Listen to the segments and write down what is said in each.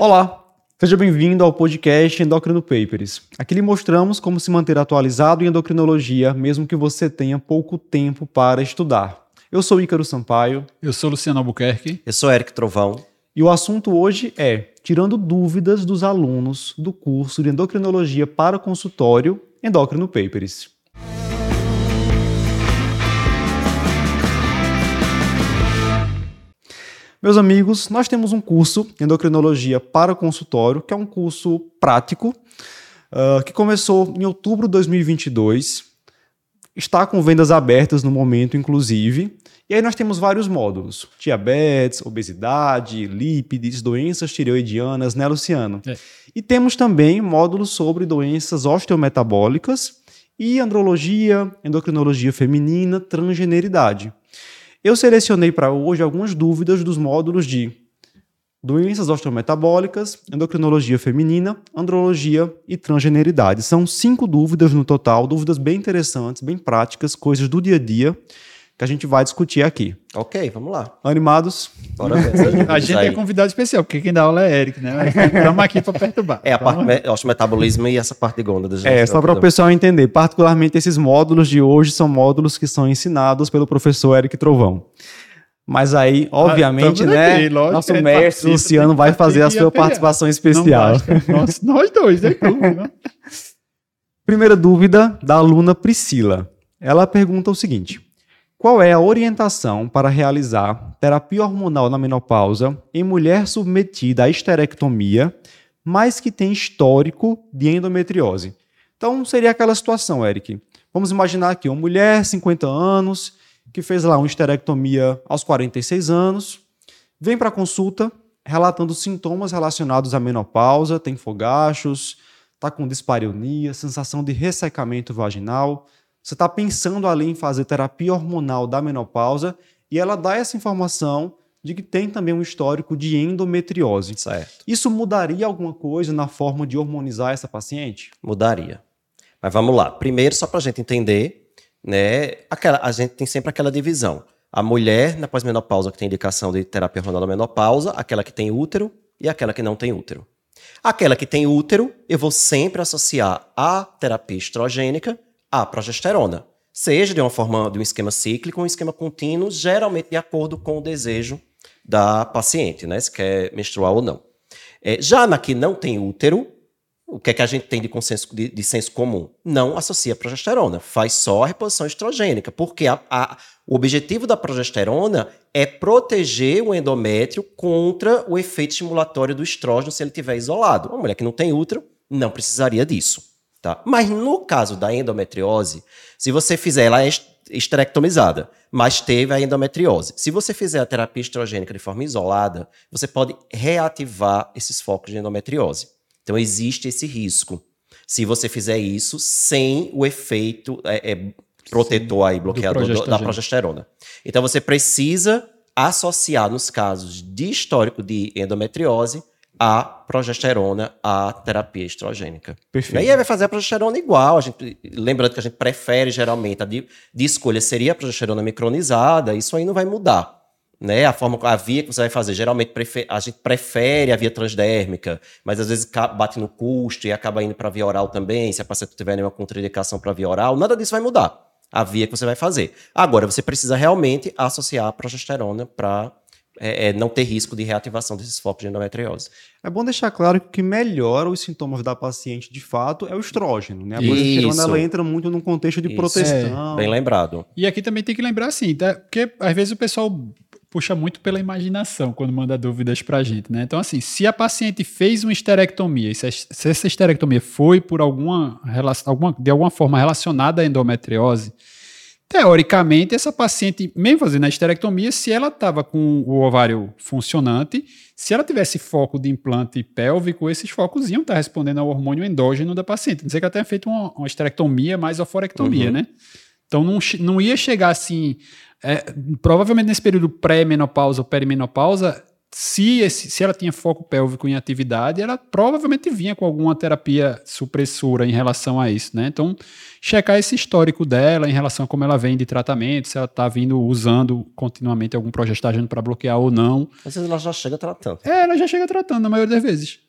Olá, seja bem-vindo ao podcast Endocrino Papers. Aqui lhe mostramos como se manter atualizado em endocrinologia, mesmo que você tenha pouco tempo para estudar. Eu sou Ícaro Sampaio. Eu sou Luciano Albuquerque. Eu sou Eric Trovão. E o assunto hoje é tirando dúvidas dos alunos do curso de endocrinologia para consultório Endócrino Papers. Meus amigos, nós temos um curso de endocrinologia para consultório, que é um curso prático, uh, que começou em outubro de 2022. Está com vendas abertas no momento, inclusive. E aí nós temos vários módulos: diabetes, obesidade, lípides, doenças tireoidianas, né, Luciano? É. E temos também módulos sobre doenças osteometabólicas e andrologia, endocrinologia feminina, transgeneridade. Eu selecionei para hoje algumas dúvidas dos módulos de doenças osteometabólicas, endocrinologia feminina, andrologia e transgeneridade. São cinco dúvidas no total, dúvidas bem interessantes, bem práticas, coisas do dia a dia que a gente vai discutir aqui. Ok, vamos lá. Animados? Bora ver. a gente é convidado especial, porque quem dá aula é Eric, né? Estamos aqui para perturbar. É a parte me metabolismo e essa parte de gônadas. É, só para o pessoal entender. Particularmente esses módulos de hoje são módulos que são ensinados pelo professor Eric Trovão. Mas aí, ah, obviamente, ah, né? Aqui, lógico, nosso mestre Luciano vai fazer a sua participação especial. Nós, nós dois, né? Primeira dúvida da aluna Priscila. Ela pergunta o seguinte: qual é a orientação para realizar terapia hormonal na menopausa em mulher submetida à esterectomia, mas que tem histórico de endometriose? Então, seria aquela situação, Eric. Vamos imaginar aqui uma mulher, 50 anos, que fez lá uma esterectomia aos 46 anos, vem para consulta relatando sintomas relacionados à menopausa, tem fogachos, está com dispareunia, sensação de ressecamento vaginal, você está pensando ali em fazer terapia hormonal da menopausa e ela dá essa informação de que tem também um histórico de endometriose. Certo. Isso mudaria alguma coisa na forma de hormonizar essa paciente? Mudaria. Mas vamos lá. Primeiro, só para a gente entender, né, aquela, a gente tem sempre aquela divisão. A mulher na pós-menopausa que tem indicação de terapia hormonal da menopausa, aquela que tem útero e aquela que não tem útero. Aquela que tem útero, eu vou sempre associar a terapia estrogênica a progesterona, seja de uma forma de um esquema cíclico um esquema contínuo, geralmente de acordo com o desejo da paciente, né, se quer menstruar ou não. É, já na que não tem útero, o que é que a gente tem de, consenso, de, de senso comum? Não associa progesterona, faz só a reposição estrogênica, porque a, a, o objetivo da progesterona é proteger o endométrio contra o efeito estimulatório do estrógeno se ele estiver isolado. Uma mulher que não tem útero não precisaria disso. Tá? Mas no caso da endometriose, se você fizer ela é esterectomizada, mas teve a endometriose. Se você fizer a terapia estrogênica de forma isolada, você pode reativar esses focos de endometriose. Então existe esse risco. Se você fizer isso sem o efeito é, é, protetor aí, bloqueador do, da progesterona. Então você precisa associar nos casos de histórico de endometriose a progesterona à terapia estrogênica. Perfeito. E aí vai fazer a progesterona igual. A gente, lembrando que a gente prefere geralmente a de, de escolha seria a progesterona micronizada, isso aí não vai mudar. Né? A forma, a via que você vai fazer, geralmente a gente prefere a via transdérmica, mas às vezes bate no custo e acaba indo para a via oral também, se a paciente tiver nenhuma contraindicação para a via oral, nada disso vai mudar. A via que você vai fazer. Agora, você precisa realmente associar a progesterona para é, é, não ter risco de reativação desses focos de endometriose. É bom deixar claro que o que melhora os sintomas da paciente de fato é o estrógeno, né? A progesterona ela entra muito num contexto de Isso. proteção. É. Bem lembrado. E aqui também tem que lembrar assim, tá? porque às vezes o pessoal puxa muito pela imaginação quando manda dúvidas pra gente, né? Então, assim, se a paciente fez uma esterectomia, se essa esterectomia foi por alguma, alguma de alguma forma relacionada à endometriose, Teoricamente, essa paciente, mesmo fazendo a esterectomia, se ela estava com o ovário funcionante, se ela tivesse foco de implante pélvico, esses focos iam estar respondendo ao hormônio endógeno da paciente. Não sei que ela tenha feito uma, uma esterectomia mais oforectomia, uhum. né? Então não, não ia chegar assim. É, provavelmente nesse período pré-menopausa ou perimenopausa, se, esse, se ela tinha foco pélvico em atividade, ela provavelmente vinha com alguma terapia supressora em relação a isso, né? Então, checar esse histórico dela em relação a como ela vem de tratamento, se ela está vindo usando continuamente algum progestageno para bloquear ou não. Às vezes ela já chega tratando. É, ela já chega tratando, na maioria das vezes.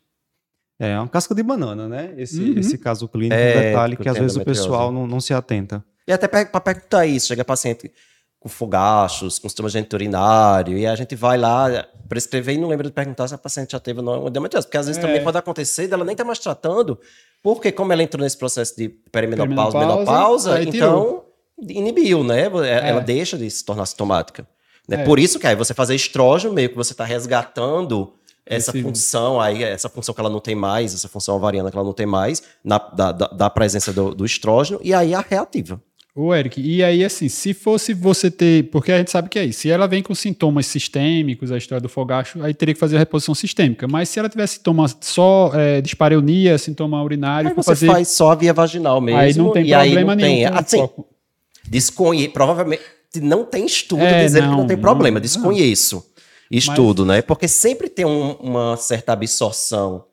É, é uma casca de banana, né? Esse, Uhum. esse caso clínico, É, um detalhe que às vezes o pessoal não, não se atenta. E até para perguntar isso, chega paciente com fogachos, com sistema urinário, e a gente vai lá prescrever e não lembra de perguntar se a paciente já teve ou não endometriose. Porque às vezes É. também pode acontecer dela nem tá mais tratando, porque como ela entrou nesse processo de perimenopausa, menopausa, então inibiu, né? Ela deixa de se tornar sintomática. Né? É. Por isso que aí você fazer estrógeno, meio que você está resgatando essa Esse- função aí, essa função que ela não tem mais, essa função ovariana que ela não tem mais, na, da, da, da presença do, do estrógeno, e aí a reativa. Ô, Eric, e aí, assim, se fosse você ter. Porque a gente sabe que é isso. Se ela vem com sintomas sistêmicos, a história do fogacho, aí teria que fazer a reposição sistêmica. Mas se ela tiver sintoma só é, dispareunia, sintoma urinário, Aí você fazer. faz só a via vaginal mesmo. aí não tem problema não nenhum. assim, foco. desconhe, provavelmente não tem estudo É, dizendo que não, não tem não, problema, não. desconheço estudo, né? Porque sempre tem um- uma certa absorção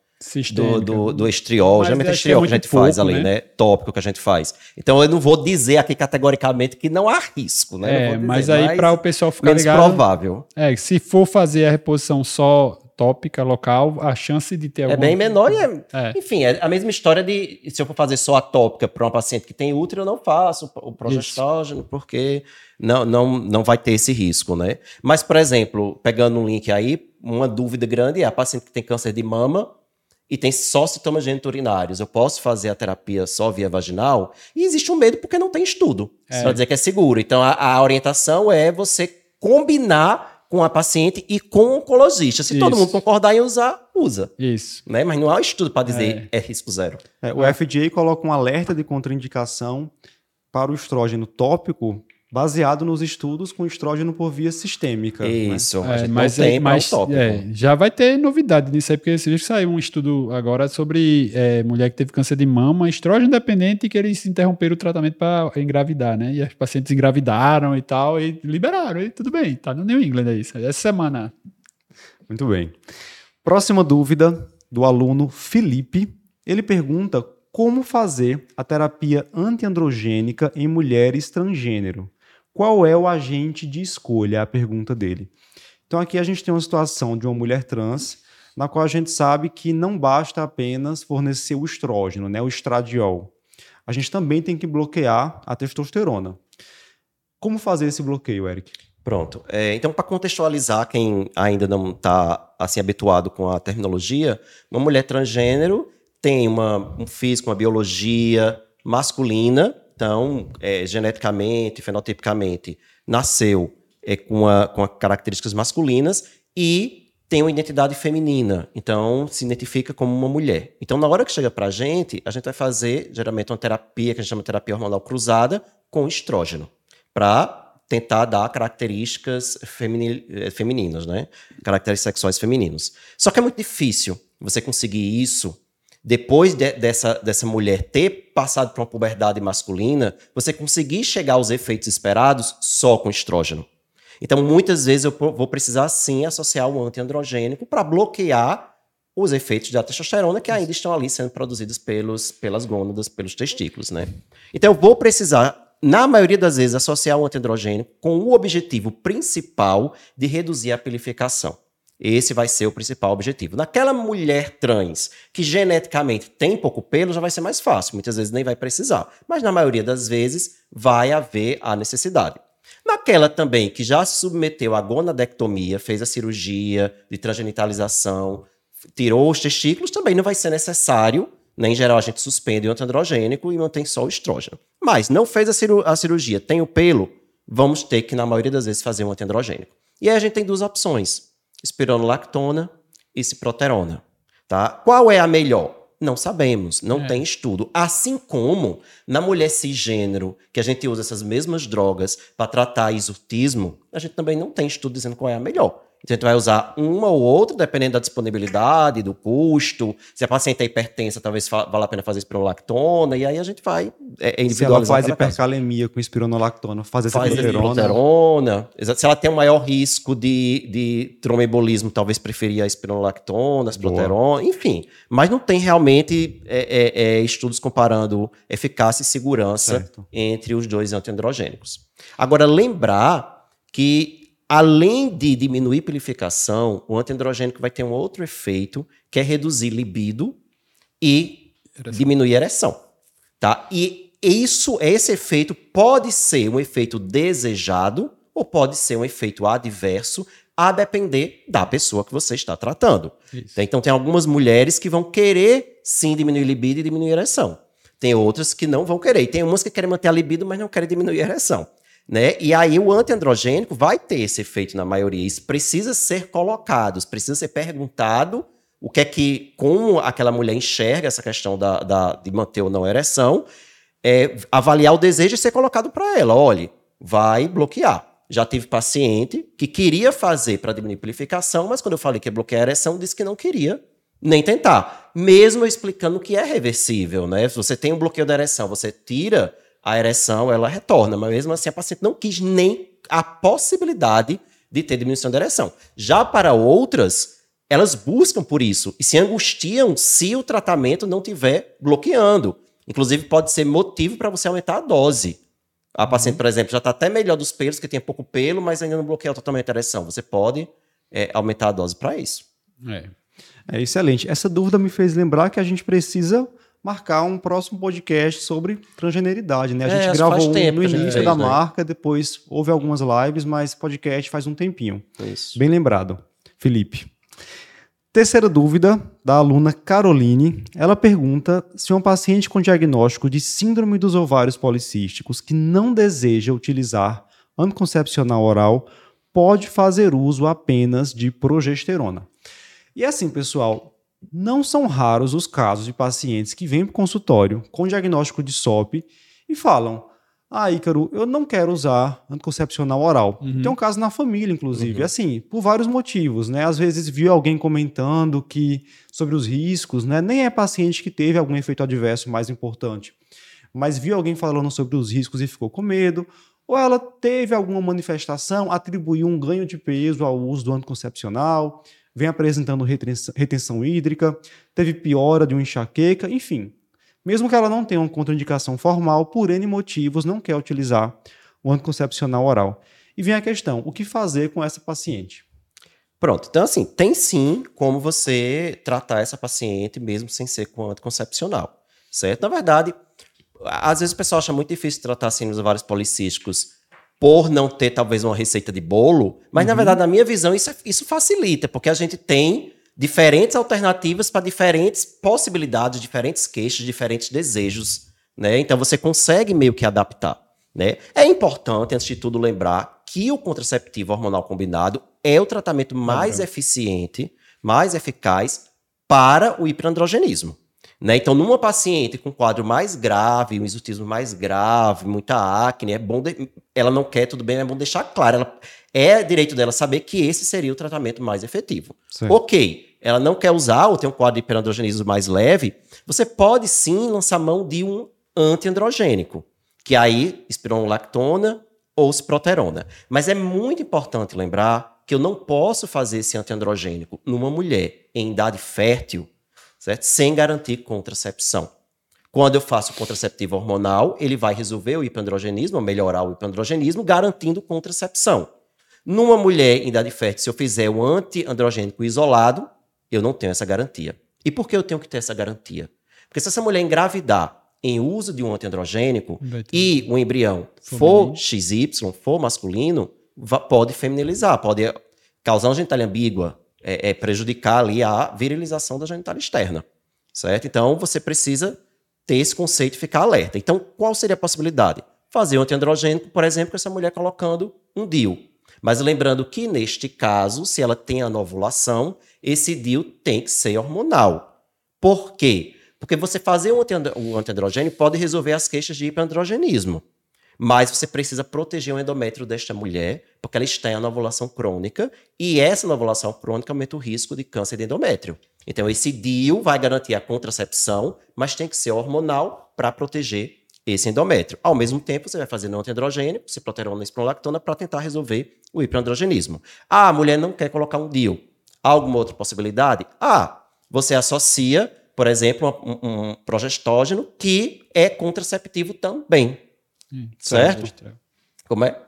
do, do, do estriol, Mas geralmente é é estriol que a gente faz pouco, ali, né? né? Tópico que a gente faz. Então eu não vou dizer aqui categoricamente que não há risco, né? É, dizer, mas aí para o pessoal ficar menos ligado. provável. É, se for fazer a reposição só tópica, local, a chance de ter É alguma bem menor e é, É. Enfim, é a mesma história de se eu for fazer só a tópica para uma paciente que tem útero, eu não faço o progestógeno, porque não, não, não vai ter esse risco, né? Mas, por exemplo, pegando um link aí, uma dúvida grande é a paciente que tem câncer de mama e tem só sintomas geniturinários. Eu posso fazer a terapia só via vaginal? E existe um medo porque não tem estudo. É. Para dizer que é seguro. Então, a, a orientação é você combinar com a paciente e com o oncologista. Se todo Isso. mundo concordar em usar, usa Isso. né? Mas não há estudo para dizer é. risco zero. É, o FDA coloca um alerta de contraindicação para o estrógeno tópico baseado nos estudos com estrógeno por via sistêmica. né? Isso. a É, mas tem é, pra mas, tópico. é, já vai ter novidade nisso aí, porque você viu que saiu um estudo agora sobre é, mulher que teve câncer de mama, estrógeno dependente, e que eles interromperam o tratamento para engravidar, né? E as pacientes engravidaram e tal, e liberaram, e tudo bem, tá no New England aí, essa semana. Muito bem. Próxima dúvida do aluno Felipe. Ele pergunta como fazer a terapia antiandrogênica em mulheres transgênero. Qual é o agente de escolha? É a pergunta dele. Então aqui a gente tem uma situação de uma mulher trans, na qual a gente sabe que não basta apenas fornecer o estrógeno, né, o estradiol. A gente também tem que bloquear a testosterona. Como fazer esse bloqueio, Eric? Pronto. É, então, para contextualizar quem ainda não está assim habituado com a terminologia, uma mulher transgênero tem uma, um físico, uma biologia masculina, então, é, geneticamente, fenotipicamente, nasceu é, com, a, com a características masculinas e tem uma identidade feminina, então se identifica como uma mulher. Então, na hora que chega para a gente, a gente vai fazer geralmente uma terapia que a gente chama de terapia hormonal cruzada com estrógeno, para tentar dar características femini- eh, femininas, né? Caracteres sexuais femininos. Só que é muito difícil você conseguir isso depois de- dessa, dessa mulher ter passado por uma puberdade masculina, você conseguir chegar aos efeitos esperados só com estrógeno. Então, muitas vezes eu vou precisar sim associar o antiandrogênico para bloquear os efeitos da testosterona que ainda estão ali sendo produzidos pelos, pelas gônadas, pelos testículos, né? Então, eu vou precisar, na maioria das vezes, associar o antiandrogênico com o objetivo principal de reduzir a pilificação. Esse vai ser o principal objetivo. Naquela mulher trans que geneticamente tem pouco pelo, já vai ser mais fácil. Muitas vezes nem vai precisar. Mas na maioria das vezes vai haver a necessidade. Naquela também que já se submeteu à gonadectomia, fez a cirurgia de transgenitalização, tirou os testículos, também não vai ser necessário. Né? Em geral, a gente suspende o antiandrogênico e mantém só o estrógeno. Mas não fez a, ciru- a cirurgia, tem o pelo, vamos ter que, na maioria das vezes, fazer um antiandrogênico. E aí a gente tem duas opções: espironolactona e ciproterona. Tá? Qual é a melhor? Não sabemos, não É. tem estudo. Assim como na mulher cisgênero, que a gente usa essas mesmas drogas para tratar exortismo, a gente também não tem estudo dizendo qual é a melhor. Então a gente vai usar uma ou outra, dependendo da disponibilidade, do custo. Se a paciente é hipertensa, talvez valha a pena fazer espironolactona, e aí a gente vai é, é Se ela faz hipercalemia com espironolactona, faz essa faz proterona. Se ela tem um maior risco de, de tromboembolismo, talvez preferir a espironolactona, a proterona, enfim. Mas não tem realmente é, é, é, estudos comparando eficácia e segurança certo. entre os dois antiandrogênicos. Agora, lembrar que além de diminuir purificação, o antiandrogênico vai ter um outro efeito, que é reduzir libido e ereção. diminuir ereção. Tá? E isso, esse efeito pode ser um efeito desejado ou pode ser um efeito adverso, a depender da pessoa que você está tratando. Isso. Então, tem algumas mulheres que vão querer sim diminuir libido e diminuir ereção. Tem outras que não vão querer. E tem umas que querem manter a libido, mas não querem diminuir a ereção. Né? E aí o antiandrogênico vai ter esse efeito na maioria. Isso precisa ser colocado, precisa ser perguntado o que é que, como aquela mulher enxerga essa questão da, da de manter ou não ereção, é, avaliar o desejo e ser colocado para ela. Olha, vai bloquear. Já tive paciente que queria fazer para diminuir a purificação, mas quando eu falei que ia bloquear a ereção, disse que não queria nem tentar. Mesmo explicando que é reversível, né? Se você tem um bloqueio da ereção, você tira a ereção ela retorna, mas mesmo assim a paciente não quis nem a possibilidade de ter diminuição da ereção. Já para outras, elas buscam por isso e se angustiam se o tratamento não tiver bloqueando. Inclusive, pode ser motivo para você aumentar a dose. A paciente, por exemplo, já está até melhor dos pelos, que tem pouco pelo, mas ainda não bloqueia totalmente a ereção. Você pode é, aumentar a dose para isso. É. é excelente. Essa dúvida me fez lembrar que a gente precisa marcar um próximo podcast sobre transgeneridade, né? A é, gente gravou um no início fez, da né? marca, depois houve algumas lives, mas podcast faz um tempinho. Isso. Bem lembrado. Felipe. Terceira dúvida da aluna Caroline. Ela pergunta se uma paciente com diagnóstico de síndrome dos ovários policísticos que não deseja utilizar anticoncepcional oral pode fazer uso apenas de progesterona. E assim, pessoal, não são raros os casos de pacientes que vêm para o consultório com diagnóstico de SOP e falam: Ah, Ícaro, eu não quero usar anticoncepcional oral. Uhum. Tem um caso na família, inclusive, uhum. assim, por vários motivos, né? Às vezes viu alguém comentando que sobre os riscos, né? Nem é paciente que teve algum efeito adverso mais importante, mas viu alguém falando sobre os riscos e ficou com medo, ou ela teve alguma manifestação, atribuiu um ganho de peso ao uso do anticoncepcional, vem apresentando retenção, hídrica, teve piora de uma enxaqueca, enfim. Mesmo que ela não tenha uma contraindicação formal, por N motivos não quer utilizar o anticoncepcional oral. E vem a questão: o que fazer com essa paciente? Pronto, então assim, tem sim como você tratar essa paciente mesmo sem ser com anticoncepcional, certo? Na verdade, às vezes o pessoal acha muito difícil tratar nos ovários policísticos por não ter talvez uma receita de bolo, mas uhum. na verdade, na minha visão, isso, é, isso facilita, porque a gente tem diferentes alternativas para diferentes possibilidades, diferentes queixas, diferentes desejos, né? Então você consegue meio que adaptar, né? É importante, antes de tudo, lembrar que o contraceptivo hormonal combinado é o tratamento mais uhum. eficiente, mais eficaz para o hiperandrogenismo. Né? Então, numa paciente com quadro mais grave, um exotismo mais grave, muita acne, é bom de... ela não quer, tudo bem, é bom deixar claro. Ela... É direito dela saber que esse seria o tratamento mais efetivo. Sim. Ok, ela não quer usar ou tem um quadro de hiperandrogenismo mais leve, você pode sim lançar mão de um antiandrogênico, que aí espironolactona ou ciproterona. Mas é muito importante lembrar que eu não posso fazer esse antiandrogênico numa mulher em idade fértil certo? Sem garantir contracepção. Quando eu faço contraceptivo hormonal, ele vai resolver o hiperandrogenismo, melhorar o hiperandrogenismo, garantindo contracepção. Numa mulher em idade fértil, se eu fizer o antiandrogênico isolado, eu não tenho essa garantia. E por que eu tenho que ter essa garantia? Porque se essa mulher engravidar em uso de um antiandrogênico e o embrião for XY, for masculino, pode feminilizar, pode causar uma genitália ambígua, é, é prejudicar ali a virilização da genitália externa, certo? Então você precisa ter esse conceito e ficar alerta. Então, qual seria a possibilidade? Fazer um antiandrogênico, por exemplo, com essa mulher colocando um DIU. Mas lembrando que, neste caso, se ela tem a ovulação, esse DIU tem que ser hormonal. Por quê? Porque você fazer um antiandrogênio pode resolver as queixas de hiperandrogenismo. Mas você precisa proteger o endométrio desta mulher, porque ela está em uma ovulação crônica, e essa ovulação crônica aumenta o risco de câncer de endométrio. Então, esse DIU vai garantir a contracepção, mas tem que ser hormonal para proteger esse endométrio. Ao mesmo tempo, você vai fazer não androgênico, ciproterona e esprolactona, para tentar resolver o hiperandrogenismo. Ah, a mulher não quer colocar um DIU. Alguma outra possibilidade? Ah, você associa, por exemplo, um, um progestógeno que é contraceptivo também. Hum, certo? Como é?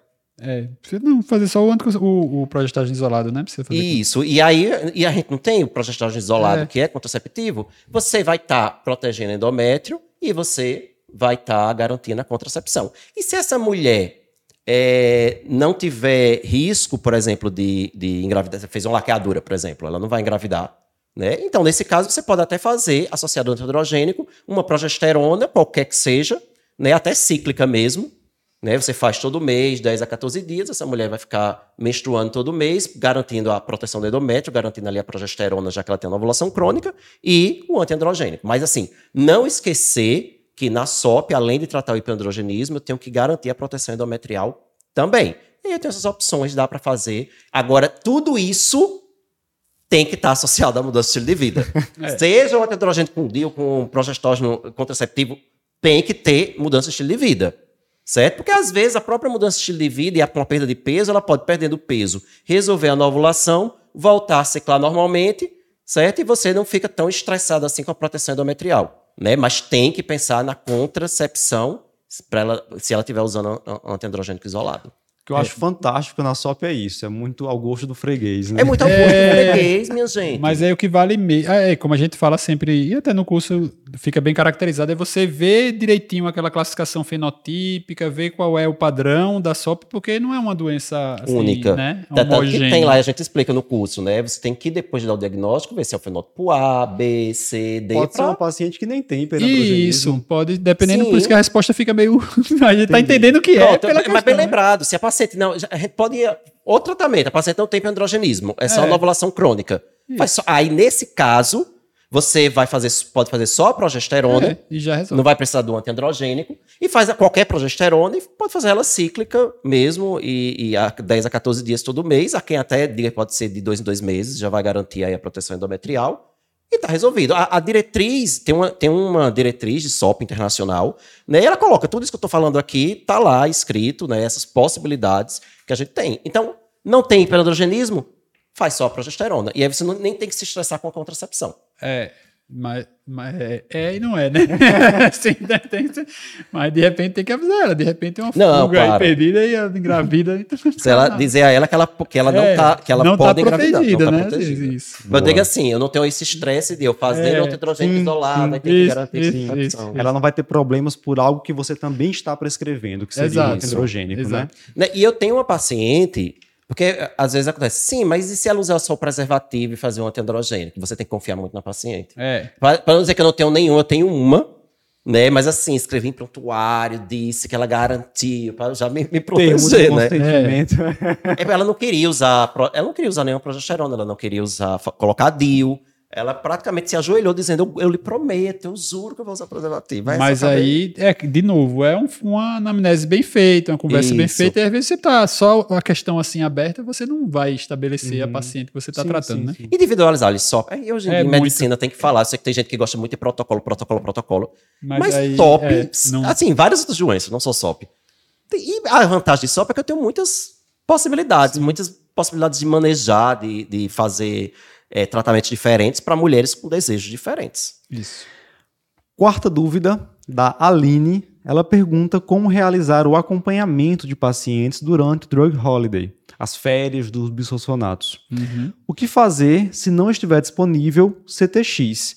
É, não fazer só o, o, o progestágeno isolado, né? Precisa fazer Isso, e aí e a gente não tem o progestágeno isolado, é. que é contraceptivo, você vai estar tá protegendo endométrio e você vai estar tá garantindo a contracepção. E se essa mulher é, não tiver risco, por exemplo, de, de engravidar, fez uma laqueadura, por exemplo, ela não vai engravidar, né? Então, nesse caso, você pode até fazer, associado ao androgênico, uma progesterona, qualquer que seja, né? até cíclica mesmo, né? Você faz todo mês, 10 a 14 dias, essa mulher vai ficar menstruando todo mês, garantindo a proteção do endométrio, garantindo ali a progesterona, já que ela tem uma ovulação crônica, e o antiandrogênico. Mas assim, não esquecer que na SOP, além de tratar o hiperandrogenismo, eu tenho que garantir a proteção endometrial também. E eu tenho essas opções, dá para fazer. Agora, tudo isso tem que estar associado à mudança de estilo de vida. É. Seja o antiandrogênico com DIU, com progestógeno contraceptivo, tem que ter mudança de estilo de vida certo? Porque às vezes a própria mudança de estilo de vida e a, com a perda de peso, ela pode perdendo peso, resolver a nova ovulação, voltar a ciclar normalmente, certo? E você não fica tão estressado assim com a proteção endometrial, né? Mas tem que pensar na contracepção para ela, se ela estiver usando antiandrogênico isolado que eu é. acho fantástico na SOP é isso, é muito ao gosto do freguês, né? É muito ao gosto é... do freguês, minha gente. Mas é o que vale mesmo. É, como a gente fala sempre, e até no curso fica bem caracterizado, é você ver direitinho aquela classificação fenotípica, ver qual é o padrão da SOP, porque não é uma doença assim, única, né? Tanto que tem lá, a gente explica no curso, né? Você tem que, depois de dar o diagnóstico, ver se é o fenótipo A, B, C, D. Pode pra... ser um paciente que nem tem Isso, pode, dependendo, Sim. por isso que a resposta fica meio. a gente tá Entendi. tá entendendo o que é. Pronto, mas questão, bem né? lembrado, se a paciente não. A gente pode ir. Outro tratamento, a paciente não tem androgenismo, é só é. uma ovulação crônica. Só, aí, nesse caso, você vai fazer, pode fazer só a progesterona, é, e já resolve. não vai precisar do antiandrogênico, e faz qualquer progesterona e pode fazer ela cíclica mesmo, e, e a 10 a 14 dias todo mês. A quem até diga pode ser de dois em dois meses, já vai garantir aí a proteção endometrial. E está resolvido. A, a, diretriz, tem uma, tem uma diretriz de SOP internacional, né? E ela coloca tudo isso que eu estou falando aqui, está lá escrito, né? Essas possibilidades que a gente tem. Então, não tem hiperandrogenismo? Faz só progesterona. E aí você não, nem tem que se estressar com a contracepção. É, mas, mas é, é, e não é, né? Sim, né, tem, mas de repente tem que avisar ela. De repente tem uma não, fuga aí perdida e ela engravida. Então Se ela dizer a ela que ela, que ela não é, tá, que ela não tá pode tá engravidar. Não né? tá protegida. Isso. Eu digo assim, eu não tenho esse estresse de eu fazer é, nitrogênio isolado, aí tem que garantir isso, isso, isso, Ela não vai ter problemas por algo que você também está prescrevendo, que seria Exato. hidrogênico, né? né? E eu tenho uma paciente porque eh, às vezes acontece, sim, mas e se ela usar só o preservativo e fazer um antiandrogênico? Você tem que confiar muito na paciente. É. Para não dizer que eu não tenho nenhum, eu tenho uma, né? Mas assim, escrevi em prontuário, disse que ela garantiu, para já me, me proteger, né? É. ela não queria usar, ela não queria usar nenhuma progesterona, ela não queria usar, colocar DIU, ela praticamente se ajoelhou dizendo: Eu, eu lhe prometo, eu juro que eu vou usar preservativo. Vai Mas aí, é, de novo, é um, uma anamnese bem feita, uma conversa Isso. bem feita, e às vezes você tá só a questão assim aberta, você não vai estabelecer uhum. a paciente que você está tratando, sim, né? Sim. Individualizar ali só. Aí hoje é, em medicina tem que falar. Eu sei que tem gente que gosta muito de protocolo, protocolo, protocolo. Mas, Mas aí, top, é, não... assim, várias outras doenças, não só SOP. E a vantagem de SOP é que eu tenho muitas possibilidades, sim. muitas possibilidades de manejar, de, de fazer é, tratamentos diferentes para mulheres com desejos diferentes. Isso. Quarta dúvida, da Aline. Ela pergunta como realizar o acompanhamento de pacientes durante o drug holiday, as férias dos bisfosfonatos. Uhum. O que fazer se não estiver disponível CTX?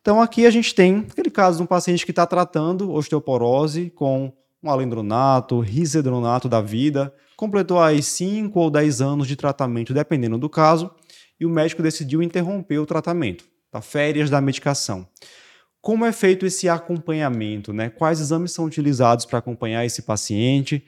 Então aqui a gente tem aquele caso de um paciente que está tratando osteoporose com um alendronato, risedronato da vida, completou aí 5 ou 10 anos de tratamento, dependendo do caso, e o médico decidiu interromper o tratamento, tá? férias da medicação. Como é feito esse acompanhamento? Né? Quais exames são utilizados para acompanhar esse paciente?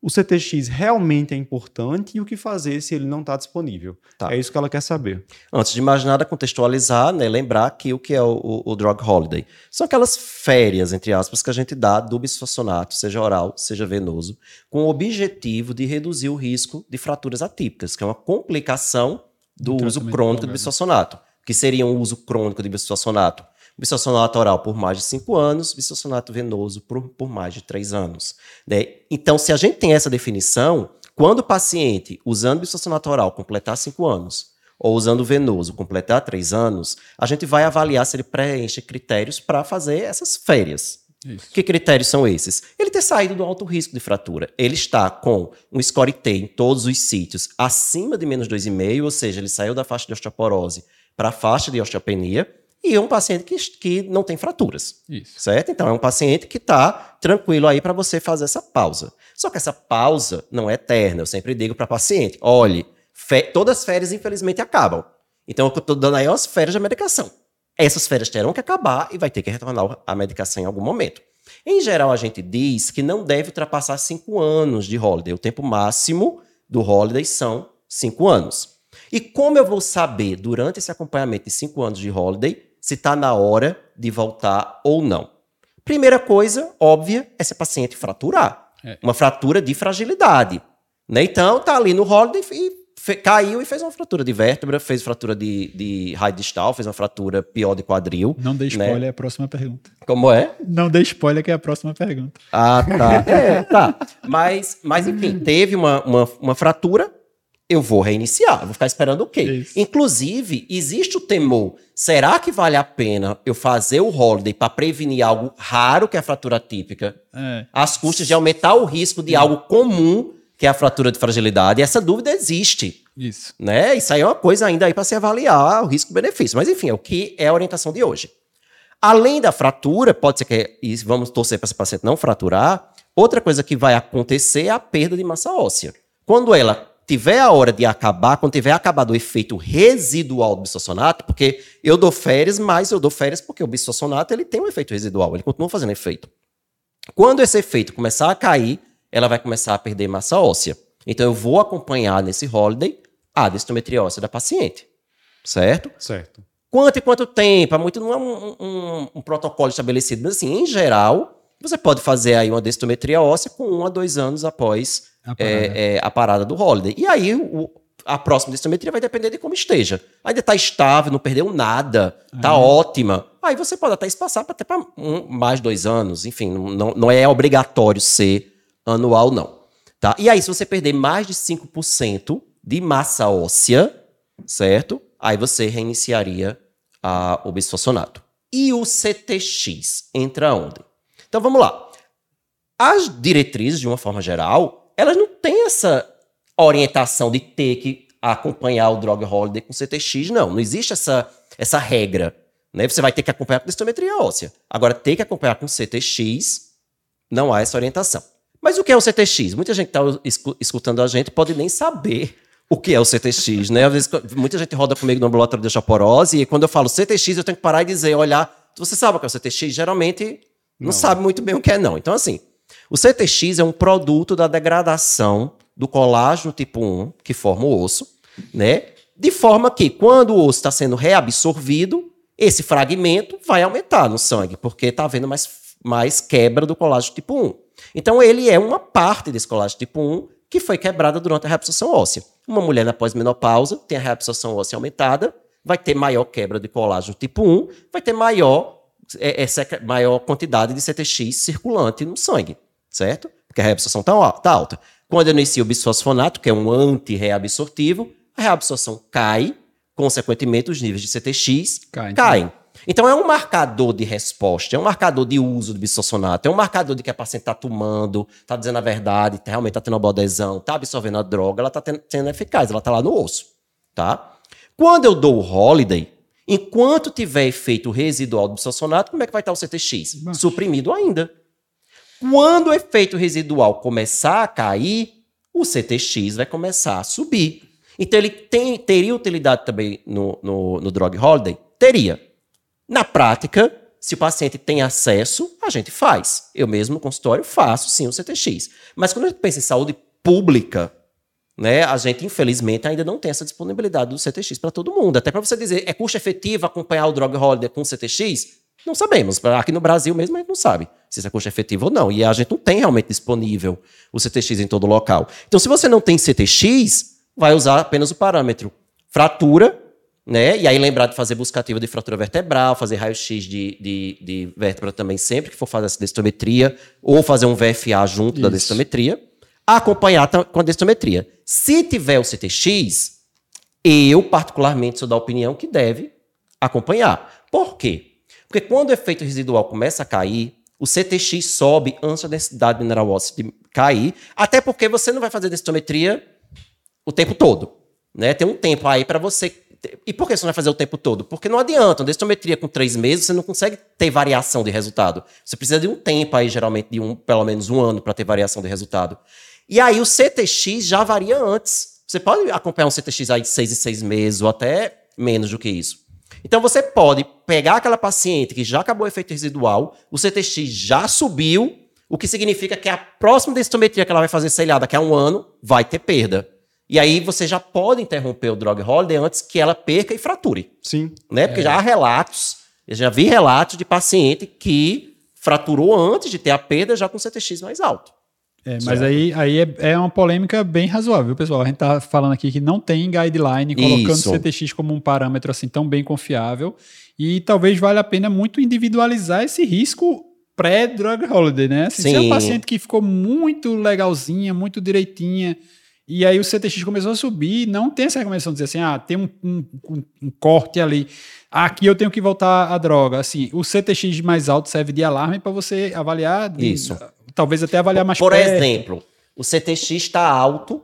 o CTX realmente é importante e o que fazer se ele não está disponível. Tá. É isso que ela quer saber. Antes de mais nada, contextualizar, né, lembrar que o que é o, o, o drug holiday. São aquelas férias, entre aspas, que a gente dá do bisfosfonato, seja oral, seja venoso, com o objetivo de reduzir o risco de fraturas atípicas, que é uma complicação do Do uso crônico do bisfosfonato. Que seria um uso crônico de bisfosfonato? Bisfosfonato oral por mais de 5 anos, bisfosfonato venoso por, por mais de 3 anos. né? Então, se a gente tem essa definição, quando o paciente usando bisfosfonato oral completar 5 anos, ou usando venoso completar 3 anos, a gente vai avaliar se ele preenche critérios para fazer essas férias. Isso. Que critérios são esses? Ele ter saído do alto risco de fratura. Ele está com um score T em todos os sítios acima de menos 2,5, ou seja, ele saiu da faixa de osteoporose para a faixa de osteopenia, e é um paciente que, que não tem fraturas. Isso. Certo? Então é um paciente que está tranquilo aí para você fazer essa pausa. Só que essa pausa não é eterna. Eu sempre digo para paciente: olhe, todas as férias infelizmente acabam. Então eu estou dando aí é as férias da medicação. Essas férias terão que acabar e vai ter que retornar a medicação em algum momento. Em geral, a gente diz que não deve ultrapassar cinco anos de holiday. O tempo máximo do holiday são cinco anos. E como eu vou saber, durante esse acompanhamento de cinco anos de holiday, se está na hora de voltar ou não? Primeira coisa, óbvia, é se a paciente fraturar. É. Uma fratura de fragilidade. Né? Então, tá ali no holiday e caiu e fez uma fratura de vértebra, fez fratura de, de raio distal, fez uma fratura pior de quadril. Não dê Né? spoiler, é a próxima pergunta. Como é? Não dê spoiler, que é a próxima pergunta. Ah, tá. É, tá. Mas, mas enfim, teve uma, uma, uma fratura, eu vou reiniciar. Vou ficar esperando o quê? Isso. Inclusive, existe o temor. Será que vale a pena eu fazer o holiday para prevenir algo raro, que é a fratura típica, É. às custas de aumentar o risco de algo comum, que é a fratura de fragilidade? Essa dúvida existe. Isso. Né? Isso aí é uma coisa ainda aí para se avaliar o risco-benefício. Mas enfim, é o que é a orientação de hoje. Além da fratura, pode ser que, e vamos torcer para esse paciente não fraturar, outra coisa que vai acontecer é a perda de massa óssea. Quando ela tiver a hora de acabar, quando tiver acabado o efeito residual do bisossonato, porque eu dou férias, mas eu dou férias porque o bisossonato ele tem um efeito residual, ele continua fazendo efeito. Quando esse efeito começar a cair, ela vai começar a perder massa óssea. Então eu vou acompanhar nesse holiday a densitometria óssea da paciente. Certo? Certo. Quanto e quanto tempo? Muito não é um, um- um protocolo estabelecido, mas assim, em geral, você pode fazer aí uma densitometria óssea com um a dois anos após A parada. é, é, a parada do holiday. E aí o- a próxima densitometria vai depender de como esteja. Ainda está estável, não perdeu nada, está ótima. Aí você pode até espaçar para até para um, mais dois anos. Enfim, não- não é obrigatório ser anual, não. Tá? E aí, se você perder mais de 5% de massa óssea, certo? Aí você reiniciaria a, o bisfosfonato. E o CTX entra onde? Então vamos lá. As diretrizes, de uma forma geral, elas não têm essa orientação de ter que acompanhar o drug holiday com CTX, não. Não existe essa, essa regra. Né? Você vai ter que acompanhar com densitometria óssea. Agora, ter que acompanhar com CTX, não há essa orientação. Mas o que é o CTX? Muita gente que está escutando a gente pode nem saber o que é o CTX, né? Às vezes, muita gente roda comigo no ambulatório de osteoporose e quando eu falo CTX, eu tenho que parar e dizer, olhar, você sabe o que é o CTX? Geralmente não, sabe muito bem o que é, não. Então, assim, o CTX é um produto da degradação do colágeno tipo 1, que forma o osso, né? De forma que, quando o osso está sendo reabsorvido, esse fragmento vai aumentar no sangue, porque está havendo mais, mais quebra do colágeno tipo 1. Então, ele é uma parte desse colágeno tipo 1 que foi quebrada durante a reabsorção óssea. Uma mulher na pós-menopausa tem a reabsorção óssea aumentada, vai ter maior quebra de colágeno tipo 1, vai ter maior, é, é, maior quantidade de CTX circulante no sangue, certo? Porque a reabsorção está tá alta. Quando eu inicio o bisfosfonato, que é um anti-reabsortivo, a reabsorção cai, consequentemente os níveis de CTX Cai, caem. Então é um marcador de resposta, é um marcador de uso do bisossonato, é um marcador de que a paciente está tomando, está dizendo a verdade, tá- realmente está tendo uma boa adesão, está absorvendo a droga, ela está sendo eficaz, ela está lá no osso. Tá? Quando eu dou o holiday, enquanto tiver efeito residual do bisossonato, como é que vai estar o CTX? Baixo. Suprimido ainda. Quando o efeito residual começar a cair, o CTX vai começar a subir. Então ele tem, teria utilidade também no, no, no drug holiday? Teria. Na prática, se o paciente tem acesso, a gente faz. Eu mesmo no consultório faço sim o CTX. Mas quando a gente pensa em saúde pública, né, a gente infelizmente ainda não tem essa disponibilidade do CTX para todo mundo. Até para você dizer, é custo efetivo acompanhar o drug holiday com CTX? Não sabemos. Aqui no Brasil mesmo a gente não sabe se isso é custo efetivo ou não. E a gente não tem realmente disponível o CTX em todo local. Então, se você não tem CTX, vai usar apenas o parâmetro fratura né? E aí lembrar de fazer buscativa de fratura vertebral, fazer raio-x de, de, de, vértebra também sempre que for fazer essa densitometria, ou fazer um VFA junto Isso. da densitometria, acompanhar com a densitometria. Se tiver o CTX, eu particularmente sou da opinião que deve acompanhar. Por quê? Porque quando o efeito residual começa a cair, o CTX sobe antes da densidade mineral óssea de cair, até porque você não vai fazer densitometria o tempo todo. Né? Tem um tempo aí para você e por que você não vai fazer o tempo todo? Porque não adianta. Uma densitometria com três meses, você não consegue ter variação de resultado. Você precisa de um tempo aí, geralmente, de um, pelo menos um ano, para ter variação de resultado. E aí o CTX já varia antes. Você pode acompanhar um CTX aí de seis e seis meses, ou até menos do que isso. Então você pode pegar aquela paciente que já acabou o efeito residual, o CTX já subiu, o que significa que a próxima densitometria que ela vai fazer, sei lá, daqui a um ano, vai ter perda. E aí você já pode interromper o drug holiday antes que ela perca e frature. Sim. Né? Porque é. já há relatos, eu já vi relatos de paciente que fraturou antes de ter a perda já com CTX mais alto. É, mas aí, aí é, é, uma polêmica bem razoável, pessoal. A gente está falando aqui que não tem guideline colocando Isso. CTX como um parâmetro assim tão bem confiável. E talvez valha a pena muito individualizar esse risco pré-drug holiday, né? Assim, se é um paciente que ficou muito legalzinha, muito direitinha, e aí o CTX começou a subir, não tem essa recomendação de dizer assim, ah, tem um, um, um, corte ali, aqui eu tenho que voltar à droga. Assim, o CTX mais alto serve de alarme para você avaliar, de, Isso. talvez até avaliar mais Por perto. exemplo, o CTX está alto,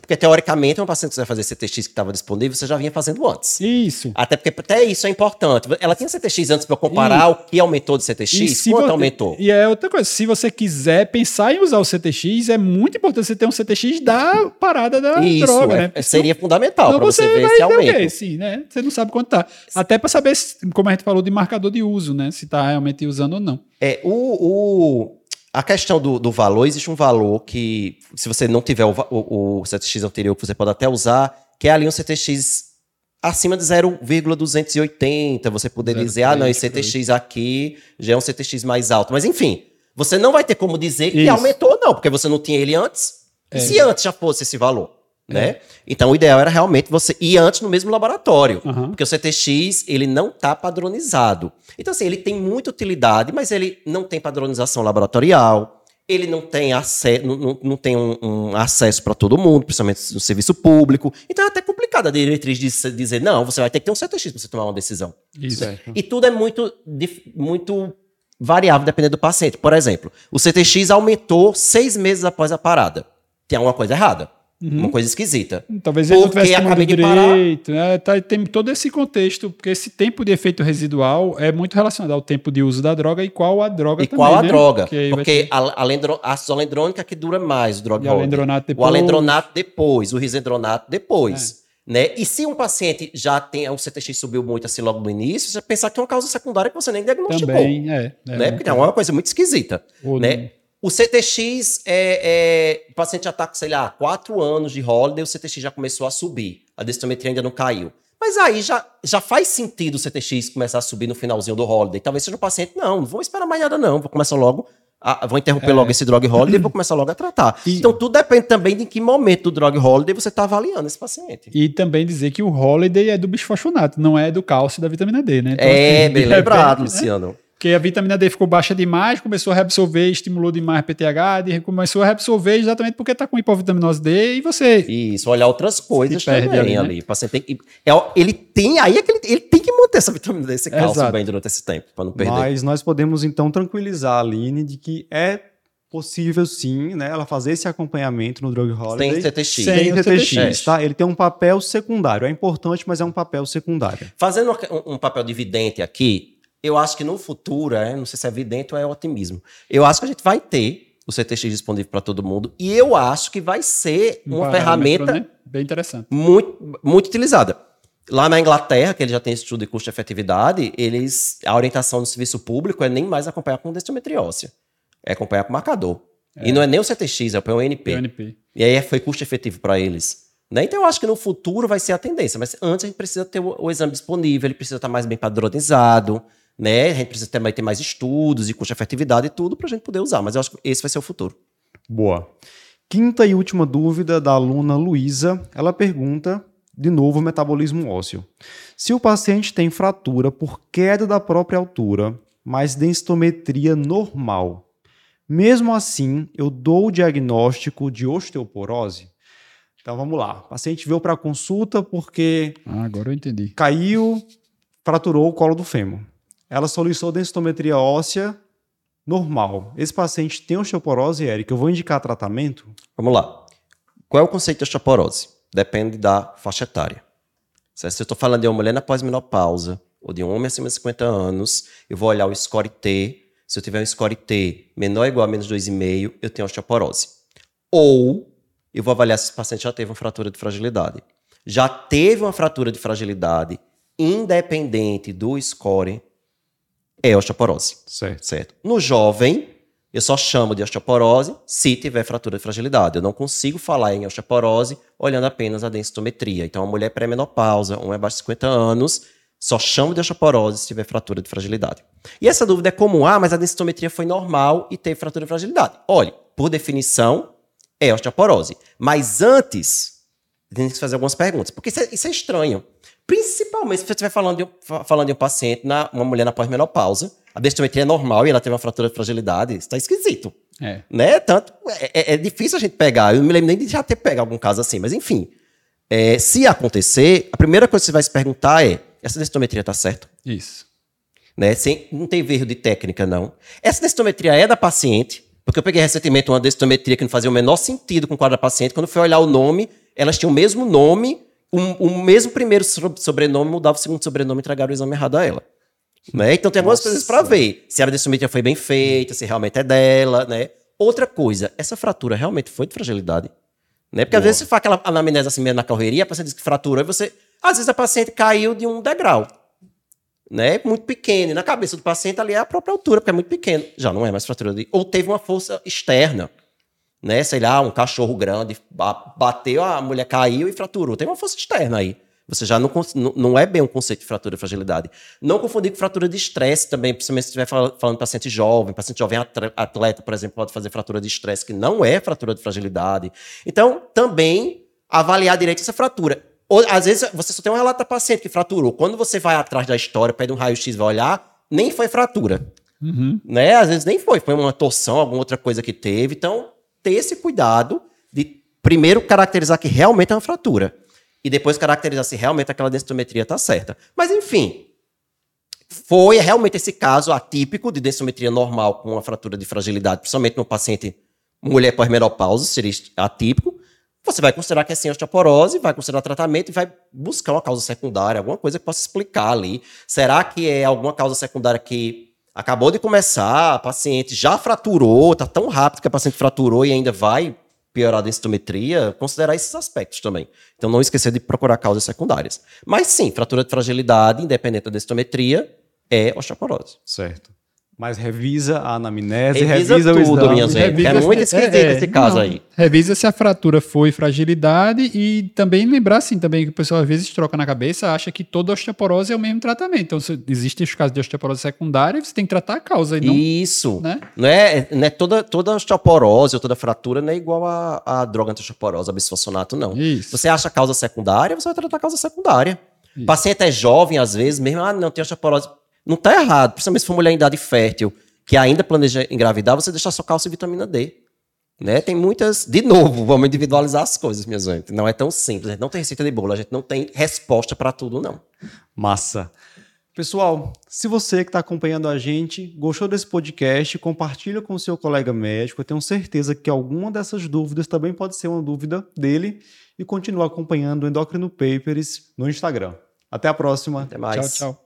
porque teoricamente, um paciente que vai fazer CTX que estava disponível, você já vinha fazendo antes. Isso. Até porque até isso é importante. Ela tinha CTX antes para comparar e, o que aumentou de CTX? Quanto você, aumentou? E é outra coisa, se você quiser pensar em usar o CTX, é muito importante você ter um CTX da parada da isso, droga, é, né? Seria fundamental para você, você ver esse aumento. Sim, né? Você não sabe quanto tá. Até para saber, como a gente falou, de marcador de uso, né? Se está realmente usando ou não. É, o, o a questão do, do, valor, existe um valor que, se você não tiver o, o, o CTX anterior, que você pode até usar, que é ali um CTX acima de 0,280. Você poder dizer, ah, não, esse CTX aqui já é um CTX mais alto. Mas, enfim, você não vai ter como dizer que Isso. aumentou ou não, porque você não tinha ele antes. É. E se antes já fosse esse valor? Né? É. Então o ideal era realmente você ir antes no mesmo laboratório, uhum. porque o CTX ele não está padronizado. Então assim ele tem muita utilidade, mas ele não tem padronização laboratorial. Ele não tem, acesso, não, não tem um, um acesso para todo mundo, principalmente no serviço público. Então é até complicado a diretriz de dizer, não, você vai ter que ter um CTX para você tomar uma decisão. Isso. E tudo é muito, muito variável dependendo do paciente. Por exemplo, o CTX aumentou seis meses após a parada. Tem alguma coisa errada. Uhum. Uma coisa esquisita. Talvez ele porque não tivesse acabei de direito, parar. Né? Tá, tem todo esse contexto, porque esse tempo de efeito residual é muito relacionado ao tempo de uso da droga e qual a droga e também, qual a né? droga. Porque, porque a, a ácido alendrônica que dura mais, o drug alendronato depois. O alendronato depois, o risendronato depois. É. Né? E se um paciente já tem o CTX subiu muito assim logo no início, você pensar que é uma causa secundária que você nem diagnosticou. Também, é. é né? Porque é uma coisa muito esquisita. Ou né? O CTX, é, é, o paciente já está com, sei lá, quatro anos de holiday, o CTX já começou a subir. A densitometria ainda não caiu. Mas aí já, já faz sentido o CTX começar a subir no finalzinho do holiday. Talvez seja o paciente, não, não vou esperar mais nada não, vou começar logo, vou interromper é. logo esse drug holiday e vou começar logo a tratar. E, então tudo depende também de em que momento do drug holiday você está avaliando esse paciente. E também dizer que o holiday é do bisfosfonato, não é do cálcio da vitamina D, né? Então, é, assim, bem lembrado, repente, Luciano. Né? Porque a vitamina D ficou baixa demais, começou a reabsorver, estimulou demais PTH, começou a reabsorver exatamente porque está com hipovitaminose D e você. Isso, olhar outras coisas também ali. ali. Né? O paciente tem que, é, ele tem aí é ele tem que manter essa vitamina D, esse cálcio Exato. bem durante esse tempo, para não perder. Mas nós podemos então tranquilizar a Aline de que é possível sim, né, ela fazer esse acompanhamento no drug holiday. Tem TTX. Tem TTX, tá? Ele tem um papel secundário. É importante, mas é um papel secundário. Fazendo um papel dividente aqui, eu acho que no futuro, é, não sei se é evidente ou é otimismo, eu acho que a gente vai ter o CTX disponível para todo mundo e eu acho que vai ser um uma ferramenta né? bem interessante, muito, muito utilizada. Lá na Inglaterra, que ele já tem estudo de custo-efetividade, eles a orientação do serviço público é nem mais acompanhar com densitometria óssea, é acompanhar com marcador. É. E não é nem o CTX, é o. PONP. E aí foi custo-efetivo para eles. Né? Então eu acho que no futuro vai ser a tendência, mas antes a gente precisa ter o, o exame disponível, ele precisa estar mais bem padronizado, né? A gente precisa também ter mais estudos e custo-efetividade e tudo para a gente poder usar, mas eu acho que esse vai ser o futuro. Boa. Quinta e última dúvida da aluna Luísa, ela pergunta de novo o metabolismo ósseo. Se o paciente tem fratura por queda da própria altura, mas densitometria normal, mesmo assim eu dou o diagnóstico de osteoporose? Então vamos lá. O paciente veio para a consulta porque. Ah, agora eu entendi. Caiu, fraturou o colo do fêmur. Ela solicitou densitometria óssea normal. Esse paciente tem osteoporose, Eric. Eu vou indicar tratamento? Vamos lá. Qual é o conceito de osteoporose? Depende da faixa etária. Se eu estou falando de uma mulher na pós-menopausa ou de um homem acima de 50 anos, eu vou olhar o score T. Se eu tiver um score T menor ou igual a menos 2,5, eu tenho osteoporose. Ou eu vou avaliar se esse paciente já teve uma fratura de fragilidade. Já teve uma fratura de fragilidade, independente do score, é osteoporose. Certo. certo. No jovem, eu só chamo de osteoporose se tiver fratura de fragilidade. Eu não consigo falar em osteoporose olhando apenas a densitometria. Então, a mulher pré-menopausa, um é abaixo de 50 anos, só chamo de osteoporose se tiver fratura de fragilidade. E essa dúvida é comum. Ah, mas a densitometria foi normal e teve fratura de fragilidade. Olhe, por definição, é osteoporose. Mas antes, tem que fazer algumas perguntas, porque isso é, isso é estranho. Principalmente se você estiver falando de, falando de um paciente, na, uma mulher na pós-menopausa, a densitometria é normal e ela teve uma fratura de fragilidade, isso está esquisito. É. Né? Tanto, é, é, é, difícil a gente pegar. Eu não me lembro nem de já ter pegado algum caso assim, mas enfim. É, se acontecer, a primeira coisa que você vai se perguntar é: essa densitometria está certa? Isso. Né? Sem, não tem erro de técnica, não. Essa densitometria é da paciente, porque eu peguei recentemente uma densitometria que não fazia o menor sentido com o quadro da paciente. Quando fui olhar o nome, elas tinham o mesmo nome, o, o mesmo primeiro sobrenome mudava o segundo sobrenome e entregaram o exame errado a ela. Né? Então tem algumas Nossa. coisas para ver. Se a densitometria foi bem feita, se realmente é dela, né? Outra coisa, essa fratura realmente foi de fragilidade? Né? Porque Boa. às vezes você faz aquela anamnese assim mesmo na correria, a paciente diz que fraturou e você... Às vezes a paciente caiu de um degrau né, muito pequeno. E na cabeça do paciente ali é a própria altura, porque é muito pequeno. Já não é mais fratura de. Ou teve uma força externa. Né, sei lá, um cachorro grande bateu, a mulher caiu e fraturou. Tem uma força externa aí. Você já não, não é bem um conceito de fratura de fragilidade. Não confundir com fratura de estresse também, principalmente se estiver falando de paciente jovem. Paciente jovem atleta, por exemplo, pode fazer fratura de estresse, que não é fratura de fragilidade. Então, também avaliar direito essa fratura. Ou, às vezes você só tem um relato da paciente que fraturou. Quando você vai atrás da história, pede um raio-x vai olhar, nem foi fratura. Uhum. Né? Às vezes nem foi, foi uma torção, alguma outra coisa que teve. Então, ter esse cuidado de primeiro caracterizar que realmente é uma fratura. E depois caracterizar se realmente aquela densitometria está certa. Mas, enfim, foi realmente esse caso atípico de densitometria normal com uma fratura de fragilidade, principalmente no paciente mulher pós-menopausa, seria atípico. Você vai considerar que é sem osteoporose, vai considerar tratamento e vai buscar uma causa secundária, alguma coisa que possa explicar ali. Será que é alguma causa secundária que acabou de começar, a paciente já fraturou, está tão rápido que a paciente fraturou e ainda vai piorar a densitometria? Considerar esses aspectos também. Então, não esquecer de procurar causas secundárias. Mas sim, fratura de fragilidade, independente da densitometria, é osteoporose. Certo. Mas revisa a anamnese, revisa, revisa tudo, o exame. minha gente. É muito esquisito é, é, esse caso não, aí. Revisa se a fratura foi fragilidade e também lembrar, assim, também que o pessoal às vezes troca na cabeça, acha que toda osteoporose é o mesmo tratamento. Então, se existem os casos de osteoporose secundária, você tem que tratar a causa. Não, Isso. Né? Não é, não é toda, toda osteoporose ou toda fratura não é igual a, a droga antiosteoporose, a bisfosfonato, não. Isso. Você acha a causa secundária, você vai tratar a causa secundária. O paciente é jovem, às vezes, mesmo, ah, não tem osteoporose não está errado, principalmente se for mulher em idade fértil, que ainda planeja engravidar, você deixar sua calça e vitamina D. Né? Tem muitas. De novo, vamos individualizar as coisas, minha gente. Não é tão simples. A gente não tem receita de bolo, a gente não tem resposta para tudo, não. Massa. Pessoal, se você que está acompanhando a gente gostou desse podcast, compartilha com o seu colega médico. Eu tenho certeza que alguma dessas dúvidas também pode ser uma dúvida dele e continua acompanhando o Endocrino Papers no Instagram. Até a próxima. Até mais. Tchau, tchau.